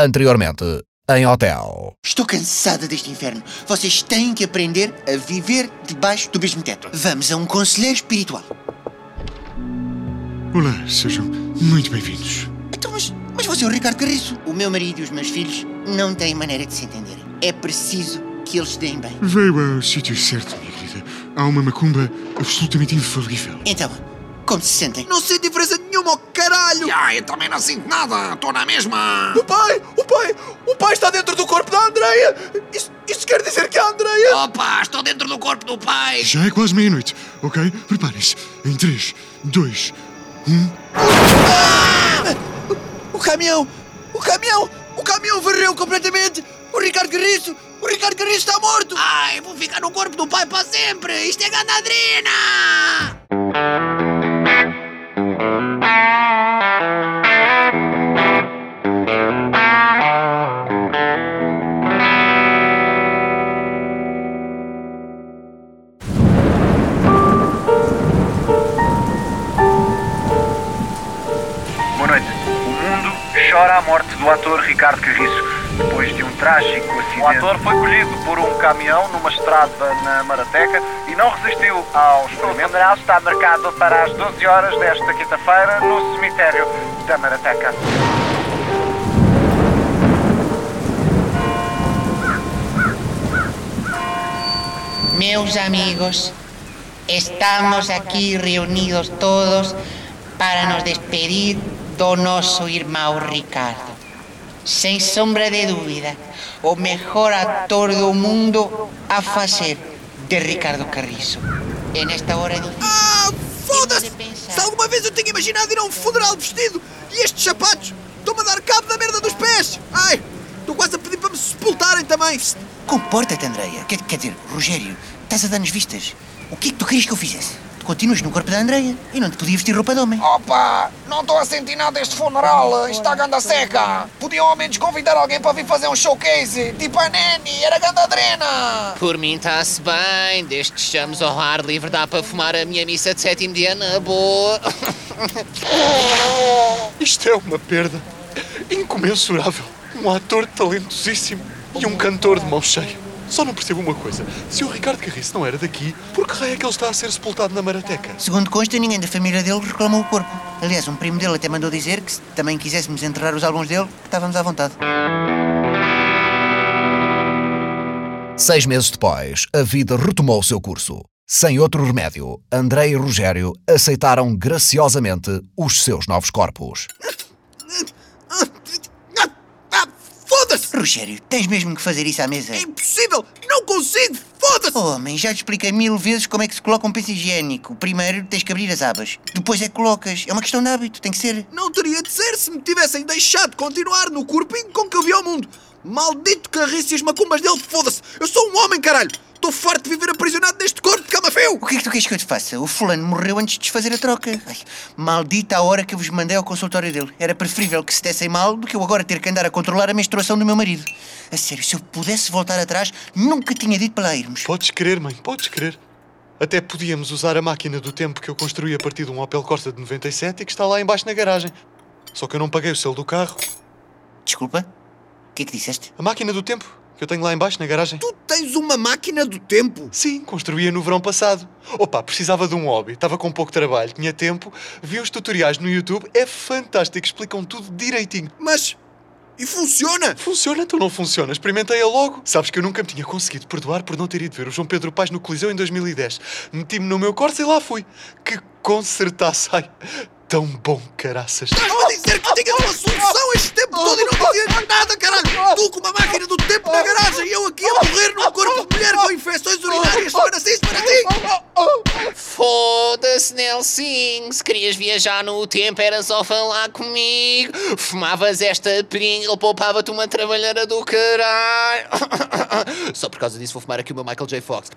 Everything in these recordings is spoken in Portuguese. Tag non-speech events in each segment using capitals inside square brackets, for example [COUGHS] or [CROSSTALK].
Anteriormente, em hotel. Estou cansada deste inferno. Vocês têm que aprender a viver debaixo do mesmo teto. Vamos a um conselheiro espiritual. Olá, sejam muito bem-vindos. Então, mas, mas você é o Ricardo Carriço. O meu marido e os meus filhos não têm maneira de se entenderem. É preciso que eles deem bem. Veio ao sítio certo, minha querida. Há uma macumba absolutamente infalível. Então, como se sentem? Não sinto diferença nenhuma, oh caralho! Ah, eu também não sinto nada, estou na mesma! O pai! O pai! O pai está dentro do corpo da Andreia! Isso, isso quer dizer que a Andreia. Opa, estou dentro do corpo do pai! Já é quase meia-noite, ok? Preparem-se. Em 3, 2, 1. O caminhão! O caminhão! O caminhão varreu completamente! O Ricardo Carriço! O Ricardo Carriço está morto! Ai, vou ficar no corpo do pai para sempre! Isto é ganadrina! A morte do ator Ricardo Carriço depois de um trágico acidente. O ator foi colhido por um caminhão numa estrada na Marateca e não resistiu ao experimento. O funeral está marcado para as 12 horas desta quinta-feira no cemitério da Marateca. Meus amigos, estamos aquí reunidos todos para nos despedir do noso irmão Ricardo. Sem sombra de dúvida, o mejor actor do mundo a fazer de Ricardo Carriço. E nesta hora difícil. Ah, foda-se! Se alguma vez eu tinha imaginado ir a um funeral vestido e estes sapatos estão-me a dar cabo da merda dos pés! Ai! Estou quase a pedir para me sepultarem também! Comporta-te, Andreia. Quer, quer dizer, Rogério, estás a dar-nos vistas. O que é que tu querias que eu fizesse? Tu continuas no corpo da Andreia e não te podia vestir roupa de homem. Opa, não estou a sentir nada deste funeral, está ganda seca! Podiam ao menos convidar alguém para vir fazer um showcase, tipo a Nani, era ganadrena! Por mim está-se bem, desde que estamos ao ar livre dá para fumar a minha missa de sétimo dia na boa. [LAUGHS] Isto é uma perda incomensurável. Um ator talentosíssimo e um cantor de mão cheia. Só não percebo uma coisa. Se o Ricardo Carriço não era daqui, por que raio é que ele está a ser sepultado na Marateca? Segundo consta, ninguém da família dele reclamou o corpo. Aliás, um primo dele até mandou dizer que se também quiséssemos enterrar os álbuns dele, que estávamos à vontade. Seis meses depois, a vida retomou o seu curso. Sem outro remédio, André e Rogério aceitaram graciosamente os seus novos corpos. [LAUGHS] Ah, ah, ah, foda-se! Rogério, tens mesmo que fazer isso à mesa? É impossível! Não consigo! Foda-se! Homem, já te expliquei mil vezes como é que se coloca um penso higiênico. Primeiro tens que abrir as abas. Depois é que colocas. É uma questão de hábito, tem que ser. Não teria de ser se me tivessem deixado continuar no corpinho com que eu vi ao mundo. Maldito carriço e as macumbas dele, foda-se! Eu sou um homem, caralho! Estou farto de viver aprisionado neste corpo feio! O que é que tu queres que eu te faça? O fulano morreu antes de desfazer a troca. Ai, maldita a hora que eu vos mandei ao consultório dele. Era preferível que se dessem mal do que eu agora ter que andar a controlar a menstruação do meu marido. A sério, se eu pudesse voltar atrás, nunca tinha dito para lá irmos. Podes crer, mãe, podes crer. Até podíamos usar a máquina do tempo que eu construí a partir de um Opel Corsa de 97 e que está lá embaixo na garagem. Só que eu não paguei o selo do carro. Desculpa? O que é que disseste? A máquina do tempo que eu tenho lá embaixo na garagem. Tu tens uma máquina do tempo? Sim, construía no verão passado. Opa, precisava de um hobby, estava com pouco trabalho, tinha tempo, vi os tutoriais no YouTube, é fantástico, explicam tudo direitinho. Mas. E funciona? Funciona, tu não funciona, experimentei-a logo. Sabes que eu nunca me tinha conseguido perdoar por não ter ido ver o João Pedro Paz no Coliseu em 2010. Meti-me no meu Corsa e lá fui. Que consertasse, ai, tão bom, caraças. Estás-me a dizer que tinhas uma solução este tempo todo e não dizias nada, caralho! Tu com uma máquina do tempo na garagem e eu aqui a morrer num corpo de mulher com infecções urinárias, semana assim, semana assim! Foda-se, Nelson. Se querias viajar no tempo, era só falar comigo. Fumavas esta Pringle, poupava-te uma trabalhada do caralho. [COUGHS] Só por causa disso vou fumar aqui o meu Michael J. Fox.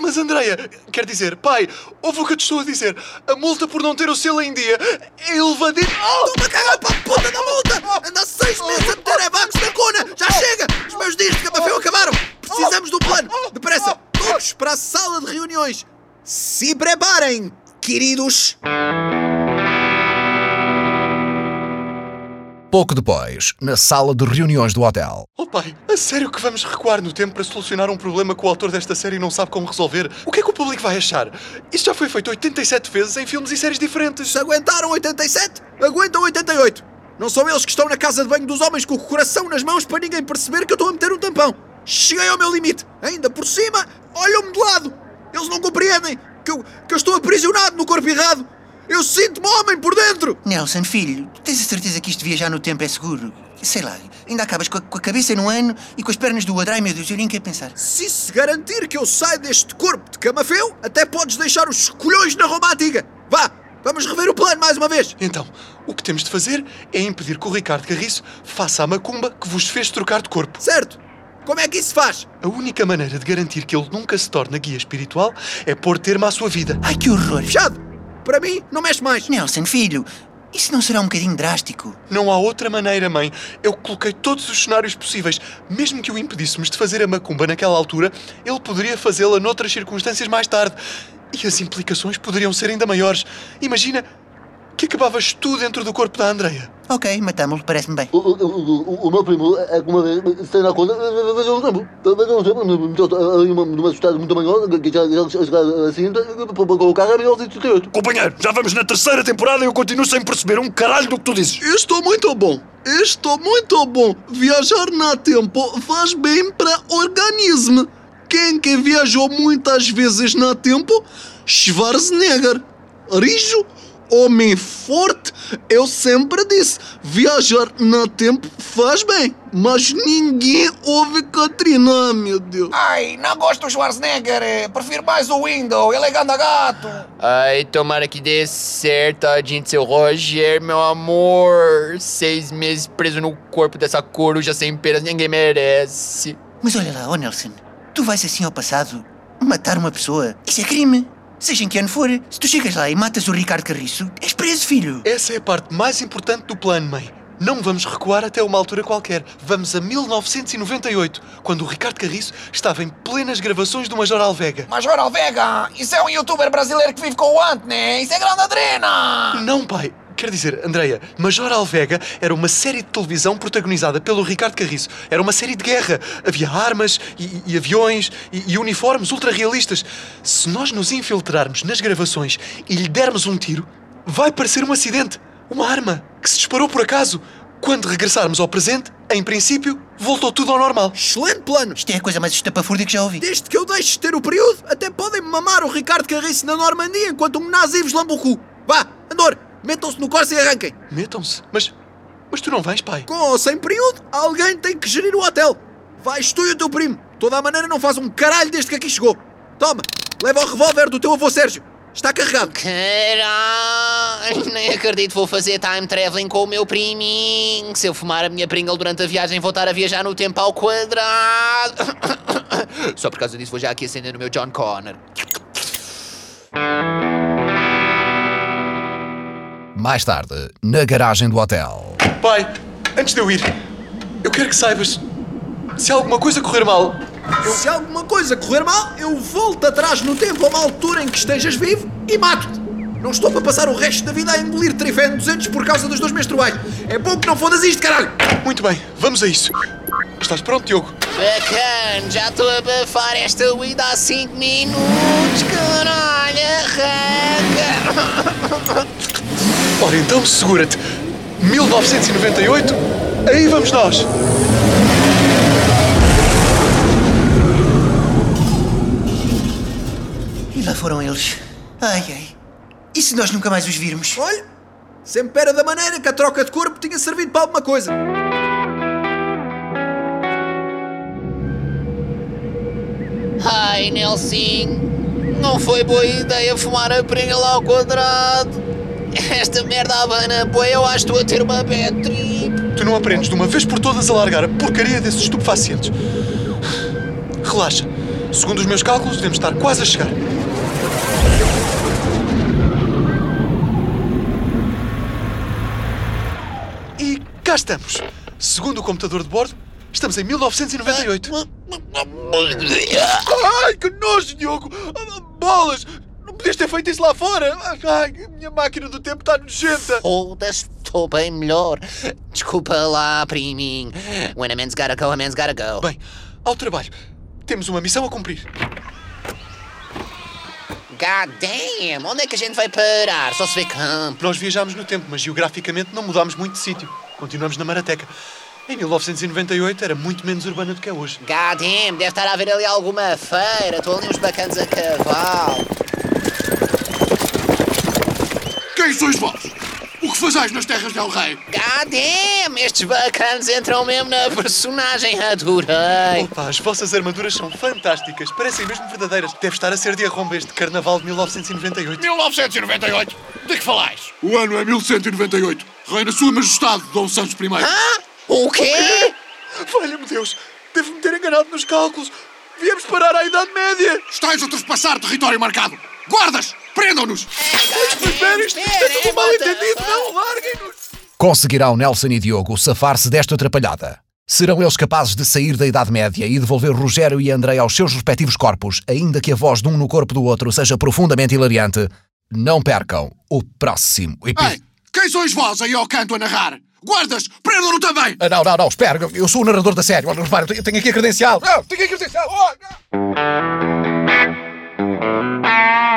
Mas Andreia, quer dizer, pai, ouve o que eu te estou a dizer. A multa por não ter o selo em dia é elevadíssima. Estou-me a cagar para a puta da multa! Anda seis meses a meter evacos na cona! Já chega! Os meus dias de camafeu acabaram! Precisamos do plano! Depressa! Todos para a sala de reuniões! Se preparem, queridos! Pouco depois, na sala de reuniões do hotel. Oh pai, a sério que vamos recuar no tempo para solucionar um problema que o autor desta série não sabe como resolver? O que é que o público vai achar? Isto já foi feito 87 vezes em filmes e séries diferentes. Se aguentaram 87, aguentam 88. Não são eles que estão na casa de banho dos homens com o coração nas mãos para ninguém perceber que eu estou a meter um tampão. Cheguei ao meu limite. Ainda por cima, olham-me de lado. Eles não compreendem que eu, que eu estou aprisionado no corpo errado. Eu sinto-me homem por dentro. Nelson, filho, tens a certeza que isto de viajar no tempo é seguro? Sei lá, ainda acabas com a, com a cabeça num ano e com as pernas do outro. Ai meu Deus, eu nem quero pensar. Se se garantir que eu saio deste corpo de camafeu, até podes deixar os colhões na Roma Antiga. Vá, vamos rever o plano mais uma vez. Então, o que temos de fazer é impedir que o Ricardo Carriço faça a macumba que vos fez trocar de corpo. Certo. Como é que isso se faz? A única maneira de garantir que ele nunca se torne guia espiritual é pôr termo à sua vida. Ai que horror. Fechado. Para mim, não mexe mais. Nelson, filho, isso não será um bocadinho drástico? Não há outra maneira, mãe. Eu coloquei todos os cenários possíveis. Mesmo que o impedíssemos de fazer a macumba naquela altura, ele poderia fazê-la noutras circunstâncias mais tarde. E as implicações poderiam ser ainda maiores. Imagina que acabavas tu dentro do corpo da Andreia. Ok, matámo-lo, parece-me bem. O, o, o, o meu primo é que uma vez se na conta, veja um tempo. Veja um tempo, ali numa cidade muito maior, que já já assim, para colocar a 1978. Companheiro, já vamos na terceira temporada e eu continuo sem perceber um caralho do que tu dizes. Estou muito bom. Estou muito bom. Viajar na tempo faz bem para o organismo. Quem que viajou muitas vezes na tempo? Schwarzenegger. Rijo, homem forte, eu sempre disse: viajar na tempo faz bem. Mas ninguém ouve Katrina, meu Deus. Ai, não gosto do Schwarzenegger. eh, Prefiro mais o Window. Ele é ganda gato. Ai, tomara que dê certo, tadinho de seu Roger, meu amor. Seis meses preso no corpo dessa coruja sem penas, ninguém merece. Mas olha lá, ó Nelson, tu vais assim ao passado matar uma pessoa. Isso é crime. Seja em que ano for, se tu chegas lá e matas o Ricardo Carriço, és preso, filho. Essa é a parte mais importante do plano, mãe. Não vamos recuar até uma altura qualquer. Vamos a 1998, quando o Ricardo Carriço estava em plenas gravações do Major Alvega. Major Alvega, isso é um youtuber brasileiro que vive com o Ant, né? Isso é grande adrena. Não, pai. Quer dizer, Andreia, Major Alvega era uma série de televisão protagonizada pelo Ricardo Carriço. Era uma série de guerra. Havia armas e, e aviões e, e uniformes ultra realistas. Se nós nos infiltrarmos nas gravações e lhe dermos um tiro, vai parecer um acidente. Uma arma que se disparou por acaso. Quando regressarmos ao presente, em princípio, voltou tudo ao normal. Excelente plano. Isto é a coisa mais estapafúrdia que já ouvi. Desde que eu deixe de ter o período, até podem mamar o Ricardo Carriço na Normandia enquanto um nazi vos lambe o cu. Vá, Andor, metam-se no Corsa e arranquem. Metam-se. Mas, mas tu não vais, pai. Com ou sem período, alguém tem que gerir o hotel. Vais tu e o teu primo. De toda a maneira não faz um caralho desde que aqui chegou. Toma, leva o revólver do teu avô Sérgio. Está carregado. Caralho, nem acredito que vou fazer time traveling com o meu priminho. Se eu fumar a minha Pringle durante a viagem, vou estar a viajar no tempo ao quadrado. [COUGHS] Só por causa disso vou já aqui acender o meu John Connor. Mais tarde, na garagem do hotel. Pai, antes de eu ir, eu quero que saibas. Se alguma coisa correr mal, Se alguma coisa correr mal, eu volto atrás no tempo a uma altura em que estejas vivo e mato-te. Não estou para passar o resto da vida a engolir Trifén 200 por causa dos dois menstruais. É bom que não fodas isto, caralho. Muito bem, vamos a isso. Estás pronto, Diogo? Bacana, já estou a bafar esta weed há 5 minutos, caralho, arranca! Ora então, segura-te. 1998, aí vamos nós. E lá foram eles. Ai, ai. E se nós nunca mais os virmos? Olha, sempre era da maneira que a troca de corpo tinha servido para alguma coisa. Ai, Nelson, não foi boa ideia fumar a Pringle ao quadrado. Esta merda abana, pô, eu acho que estou a ter uma bad trip. Tu não aprendes de uma vez por todas a largar a porcaria desses estupefacientes. Relaxa. Segundo os meus cálculos, devemos estar quase a chegar. E cá estamos. Segundo o computador de bordo, estamos em 1998. Ai, que nojo, Diogo! Bolas! Podias ter feito isso lá fora! Ai, a minha máquina do tempo está nojenta! Foda-se estou bem melhor. Desculpa lá, priminho. When a man's gotta go, a man's gotta go. Bem, ao trabalho. Temos uma missão a cumprir. God damn, onde é que a gente vai parar? Só se vê campo. Nós viajámos no tempo, mas geograficamente não mudámos muito de sítio. Continuamos na Marateca. Em 1998 era muito menos urbana do que é hoje. God damn, deve estar a haver ali alguma feira. Estou ali uns bacanas a cavalo. Quem sois vós? O que fazais nas terras del rei? God damn, estes bacanas entram mesmo na personagem. Adorei. Opa, as vossas armaduras são fantásticas. Parecem mesmo verdadeiras. Deve estar a ser de arromba este carnaval de 1998. 1998? De que falais? O ano é 1198. Reina Sua Majestade Dom Santos I. Ah? O quê? Valha-me Deus, devo-me ter enganado nos cálculos. Viemos parar à Idade Média. Estais a trespassar território marcado. Guardas, prendam-nos. Espera, isto, isto é tudo um mal-entendido. Não, larguem-nos. Conseguirão Nelson e Diogo safar-se desta atrapalhada? Serão eles capazes de sair da Idade Média e devolver Rogério e Andrei aos seus respectivos corpos, ainda que a voz de um no corpo do outro seja profundamente hilariante? Não percam o próximo episódio. Ei, quem sois vós aí ao canto a narrar? Guardas, prendam-no também. Ah, não, não, não, espera, eu sou o narrador da série. Olha, repara, eu tenho aqui a credencial. Ah, tenho aqui a credencial. Oh, Thank